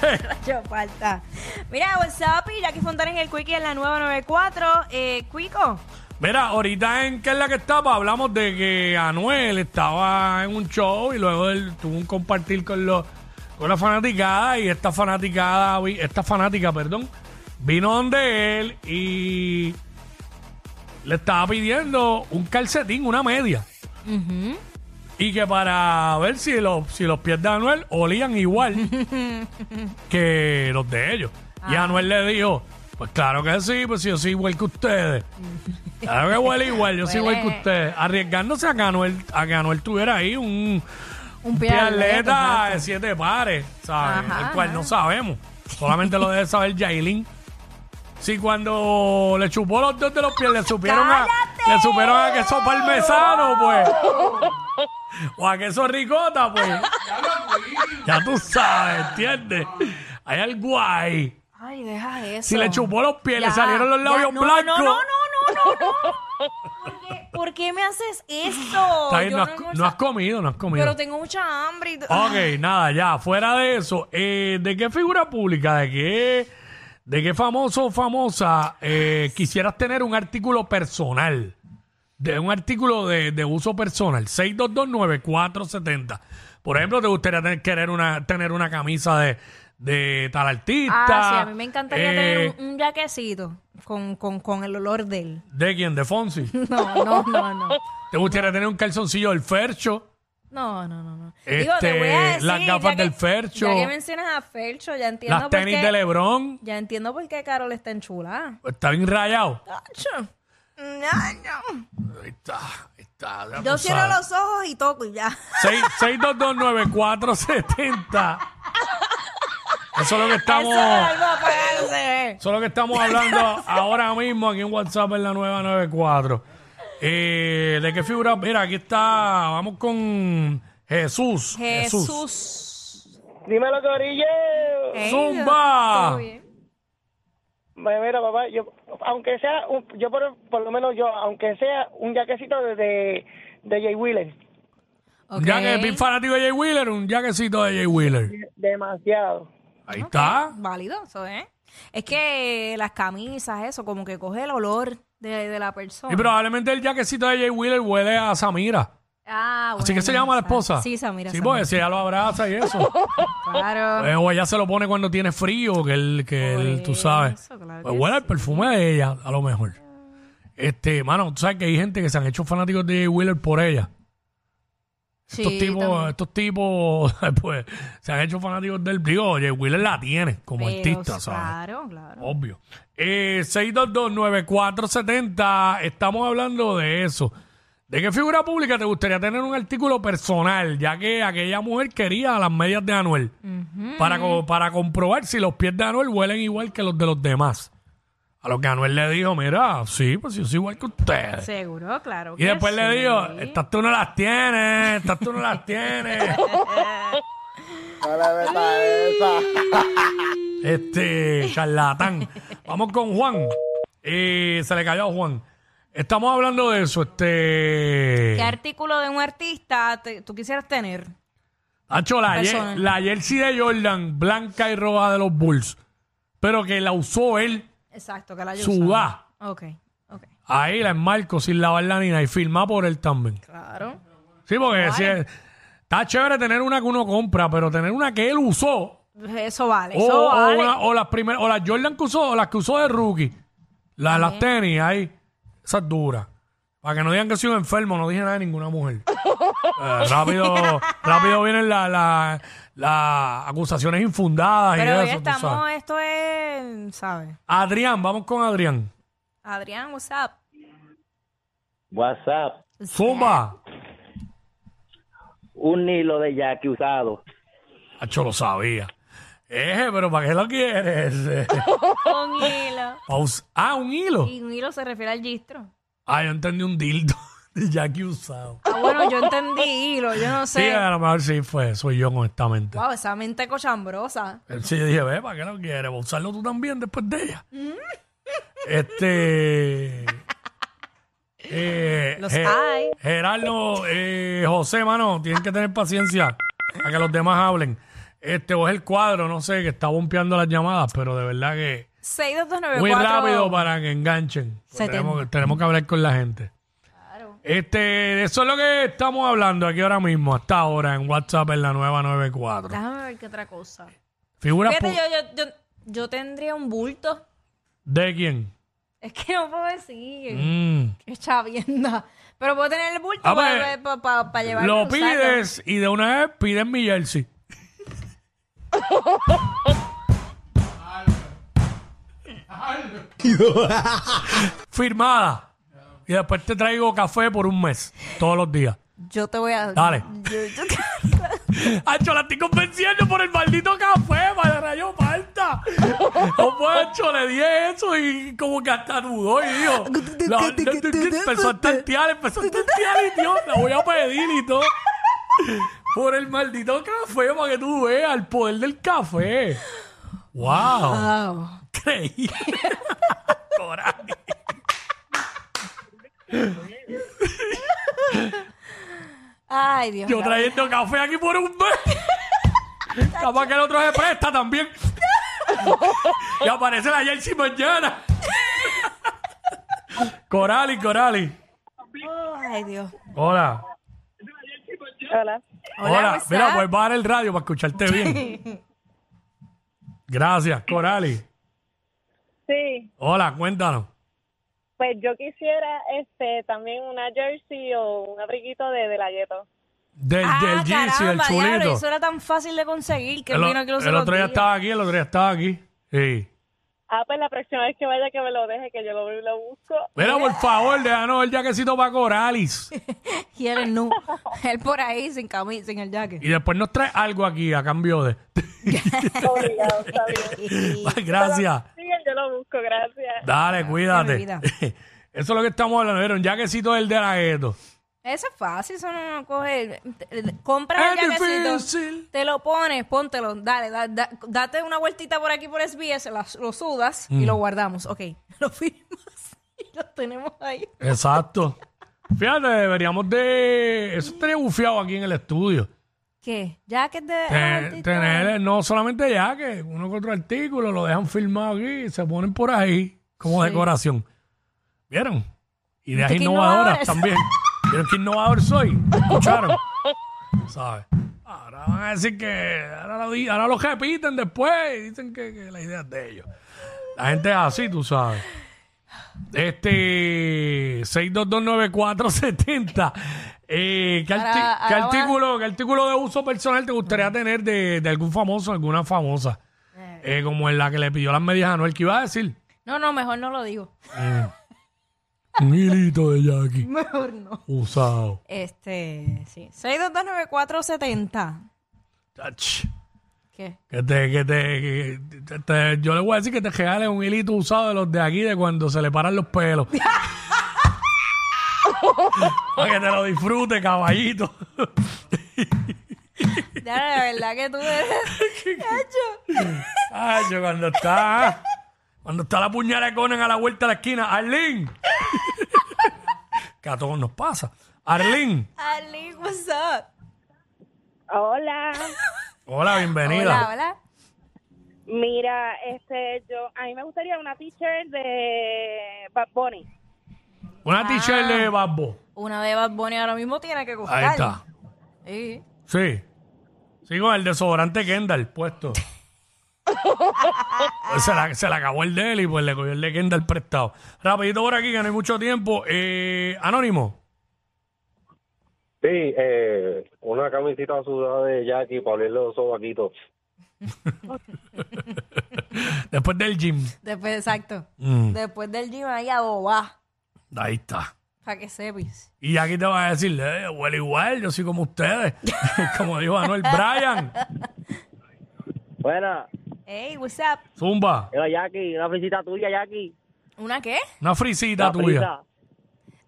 Yo falta. Mira, WhatsApp y Jackie Fontana en el Quickie en la nueva 94. Eh, Quico. Mira, ahorita en qué es la que estaba, hablamos de que Anuel estaba en un show y luego él tuvo un compartir con los con la fanaticada y esta fanaticada, esta fanática, perdón, vino donde él y le estaba pidiendo un calcetín, una media. Y que para ver si los, si los pies de Anuel olían igual que los de ellos. Y Anuel le dijo, pues claro que sí, pues yo soy igual que ustedes. Claro que huele igual, yo soy igual que ustedes. Arriesgándose a que Anuel, a que Anuel tuviera ahí un, Un pie atleta, de siete pares, ¿sabes? Ajá, el cual ajá. no sabemos. Solamente lo debe saber Yailin. Si cuando le chupó los dos de los pies le supieron a, le supieron a queso parmesano, pues. o a queso ricota, pues. ya tú sabes, ¿entiendes? Hay algo ahí. Ay, deja eso. Si le chupó los pies, le Ya, salieron los ya, labios no, blancos. No, no, no, no, no, no. ¿Por qué, por qué me haces esto? Está bien, Yo no, has, no co- almuerzo- no has comido, no has comido. Pero tengo mucha hambre. y Ok, nada, ya, fuera de eso, eh, ¿de qué figura pública, de qué, de qué famoso o famosa eh, quisieras tener un artículo personal? De un artículo de, de uso personal, 6229470. Por ejemplo, ¿te gustaría tener, querer una, tener una camisa de, de tal artista? Ah, sí, a mí me encantaría Eh, tener un, un jaquecito con, con, con el olor de él. ¿De quién? ¿De Fonsi? No, no, no, no. ¿Te gustaría tener un calzoncillo del Fercho? No, no, no, no. Este, voy a decir, las gafas que- del Fercho. Ya que mencionas a Fercho, ya entiendo ¿Las por tenis qué. de Lebrón? Ya entiendo por qué Carol está enchulada. Está bien rayado. Tacho. No, no. Ahí está, ahí está. ya Yo tú cierro sabes. los ojos y toco y ya. Seis- 6229470. Eso es lo que estamos. Eso es algo apagarse. Eso es lo que estamos hablando ahora mismo aquí en WhatsApp en la 994. Eh, ¿De qué figura? Mira, aquí está. Vamos con Jesús. Jesús. Dímelo, Corillo. Ey, Zumba. todo bien. Mira, papá, yo, aunque sea, un- yo por, por lo menos yo, aunque sea un jaquecito de, de, de Jay Wheeler. Un jaque, bien fanático de Jay Wheeler, un jaquecito de Jay Wheeler. Demasiado. Ahí está. Válido, eso es. Es que las camisas, eso, como que coge el olor de, de la persona. Y probablemente el jaquecito de Jay Wheeler huele a Samira. Ah, Así que se llama la esposa. Sí, Samira. Sí, Samira. porque si ella lo abraza y eso. Claro. Eh, o ella se lo pone cuando tiene frío, que él, que Por él, tú sabes. eso, claro Pues que huele al perfume de ella, a lo mejor. Este, mano, tú sabes que hay gente que se han hecho fanáticos de Wheeler por ella. Sí, estos tipos, también. estos tipos, pues, se han hecho fanáticos del Digo, Jay Wheeler la tiene como Pero, artista, ¿sabes? Claro, claro. Obvio. Eh, 6229470, estamos hablando de eso. ¿De qué figura pública te gustaría tener un artículo personal? Ya que aquella mujer quería las medias de Anuel. para, co- para comprobar si los pies de Anuel huelen igual que los de los demás. A lo que Anuel le dijo, mira, sí, pues yo soy igual que ustedes. Seguro, claro. Y que después le sí. dijo, estas tú no las tienes, estas tú no las tienes. No le metas esa. Este, charlatán. Vamos con Juan. Eh, se le cayó a Juan. Estamos hablando de eso. Este. ¿Qué artículo de un artista te- tú quisieras tener? Hacho, la, ye- la jersey de Jordan, blanca y roja de los Bulls. Pero que la usó él, Exacto, que la haya sudá. usado. Ok, ok. Ahí la enmarco sin lavarla ni nada y firmada por él también. Claro. Sí, porque si es- está chévere tener una que uno compra, pero tener una que él usó. Eso vale, O, eso o vale. una- o las primeras, o las Jordan que usó, o las que usó de rookie. La- las tenis ahí. Esas duras. Para que no digan que soy un enfermo, no dije nada de ninguna mujer. Eh, rápido, rápido vienen las la, las acusaciones infundadas Pero y hoy eso. tú estamos, sabes. esto es, ¿sabes? Adrián, vamos con Adrián. Adrián, what's up? WhatsApp, Zumba. un hilo de Jackie usado. Acho, lo sabía. Eh, pero ¿para qué lo quieres? Eh, Un hilo. paus- ah, un hilo. Y un hilo se refiere al gistro. Ah, yo entendí un dildo de Jackie usado. Ah, bueno, yo entendí hilo, yo no Sí, sé. a lo mejor sí fue, soy yo honestamente. Wow, esa mente cochambrosa. Él Sí, dije, ve, ¿para qué lo quieres? ¿Vas a usarlo tú también después de ella? este... eh, Los Ge- hay. Gerardo, eh, José, mano, tienen que tener paciencia a que los demás hablen. Este, o es el cuadro, no sé, que está bompeando las llamadas, pero de verdad que 62294. muy rápido para que enganchen. Pues 70. tenemos, que- tenemos que hablar con la gente. Este, de eso es lo que estamos hablando aquí ahora mismo, hasta ahora, en WhatsApp en la nueva 94. Déjame ver qué otra cosa. Figuras Fíjate, pu- yo, yo, yo, yo tendría un bulto. de quién. Es que no puedo decir. Mm. Qué chavienda. Pero puedo tener el bulto Ah, para, pues, para, llevar Lo pides y de una vez pides mi jersey. Firmada. Y después te traigo café por un mes, todos los días. Yo te voy a. Dale. Yo, la estoy convenciendo por el maldito café, para rayo falta. No puedo, Ancho, le di eso y como que hasta dudó y dijo. empezó a tantear, empezó a tantear y Dios, la voy a pedir y todo. Por el maldito café, para que tú veas el poder del café. ¡Wow! Wow. Increíble. Coraje. Ay, Dios Yo mío. trayendo café aquí por un mes. Capaz que el otro se presta también. y aparece la jersey mañana. Corali, Corali. Ay, Dios. Hola. Hola. Hola, Mira, pues bajar el radio para escucharte bien. Gracias, Corali. Sí, Hola, cuéntanos. pues yo quisiera este también una jersey o un abriguito de, de la gueto. Del, Ah, del jersey, el caramba, diablo, chulito. eso era tan fácil de conseguir que El, vino aquí los el otros otro día días. estaba aquí, el otro día estaba aquí. Sí. Ah, pues la próxima vez que vaya que me lo deje, que yo lo, lo busco. Mira, por favor, déjanos el jaquecito para Coralis. Y él no. él por ahí sin camisa, sin el jacket. Y después nos trae algo aquí a cambio de. Obligado, está bien. Gracias. Siguen, yo lo busco, gracias. Dale, cuídate. Eso es lo que estamos hablando. Era un jaquecito del de la gueto. Eso es fácil, eso no coge. Compras el jaquecito, te lo pones, póntelo, dale, da- da- date una vueltita por aquí por SBS, lo sudas Mm. y lo guardamos. Ok, lo firmas y lo tenemos ahí. Exacto. Fíjate, deberíamos de. Eso estaría bufiado aquí en el estudio. ¿Qué? Jacket de. Te- artista? tener, no solamente que uno que otro artículo lo dejan filmado aquí y se ponen por ahí como Sí. decoración. ¿Vieron? Ideas ¿Viste qué innovadoras innovadores? también. ¿Vieron qué innovador soy? ¿Escucharon? ¿Sabes? Ahora van a decir que ahora lo, ahora lo repiten después y dicen que, que la idea es de ellos. La gente es así, tú sabes. Este 6229470. Eh, ¿qué, arti- ahora qué artículo, ¿Qué artículo de uso personal te gustaría tener de, de algún famoso, alguna famosa? Eh, como en la que le pidió las medias a Anuel. ¿Qué iba a decir? No, no, mejor no lo digo. Un hilito de Jackie Mejor no. usado. Este, sí. 6229470. Ach, ¿Qué? Que te, que te, que te- te- yo le voy a decir que te regalen un hilito usado de los de aquí de cuando se le paran los pelos. Para que te lo disfrute, caballito. Ya, la verdad que tú eres. Ay, yo cuando está. Cuando está la puñalada de Conan a la vuelta de la esquina. Arlene. Que a todos nos pasa. Arlene. Ali, what's up? Hola. Hola, bienvenida. Hola, hola. Mira, este, yo, a mí me gustaría una t-shirt de Bad Bunny. Una t-shirt de Babbo. Una de Bad Bunny ahora mismo tiene que costar. Ahí está. Sí. Sí. Sí, con el desodorante Kendall puesto. Se, la, se la acabó el de él y pues le cogió el de Kendall prestado. Rapidito por aquí, que no hay mucho tiempo. Eh, Anónimo. Sí, eh, una camisita sudada de Jackie para abrirle los sobaquitos. Después del gym. Después, exacto. Mm, Después del gym ahí a boba. ahí está. Para que sepas. Y aquí te va a decir, eh, huele igual, yo soy como ustedes. como dijo Anuel. Brian, Buena, Hey, what's up? Zumba. era Jackie, una frisita tuya, Jackie. ¿Una qué? Una frisita La tuya. frisa.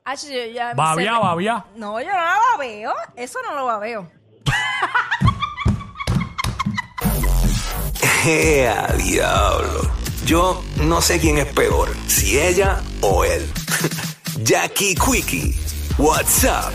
Ah, yo ya Babia, se- babia. No, yo no la babeo. Eso no lo babeo. ¡Ea, diablo! Yo no sé quién es peor, si ella o él. Jackie Quickie, WhatsApp